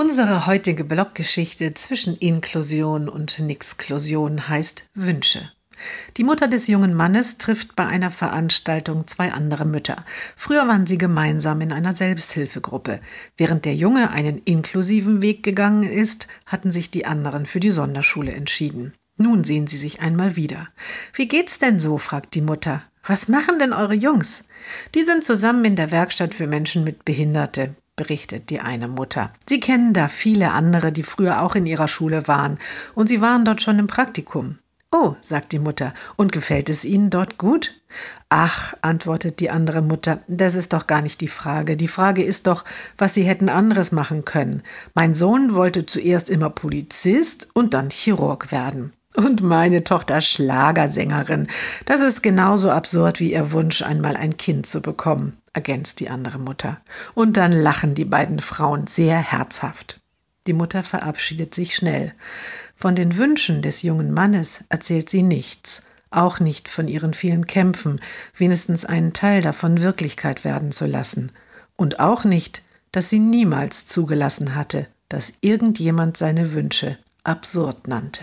Unsere heutige Bloggeschichte zwischen Inklusion und Nixklusion heißt Wünsche. Die Mutter des jungen Mannes trifft bei einer Veranstaltung zwei andere Mütter. Früher waren sie gemeinsam in einer Selbsthilfegruppe. Während der Junge einen inklusiven Weg gegangen ist, hatten sich die anderen für die Sonderschule entschieden. Nun sehen sie sich einmal wieder. Wie geht's denn so? fragt die Mutter. Was machen denn eure Jungs? Die sind zusammen in der Werkstatt für Menschen mit Behinderte berichtet die eine Mutter. Sie kennen da viele andere, die früher auch in ihrer Schule waren, und sie waren dort schon im Praktikum. Oh, sagt die Mutter, und gefällt es Ihnen dort gut? Ach, antwortet die andere Mutter, das ist doch gar nicht die Frage. Die Frage ist doch, was Sie hätten anderes machen können. Mein Sohn wollte zuerst immer Polizist und dann Chirurg werden. Und meine Tochter Schlagersängerin. Das ist genauso absurd wie ihr Wunsch, einmal ein Kind zu bekommen ergänzt die andere Mutter. Und dann lachen die beiden Frauen sehr herzhaft. Die Mutter verabschiedet sich schnell. Von den Wünschen des jungen Mannes erzählt sie nichts, auch nicht von ihren vielen Kämpfen, wenigstens einen Teil davon Wirklichkeit werden zu lassen, und auch nicht, dass sie niemals zugelassen hatte, dass irgendjemand seine Wünsche absurd nannte.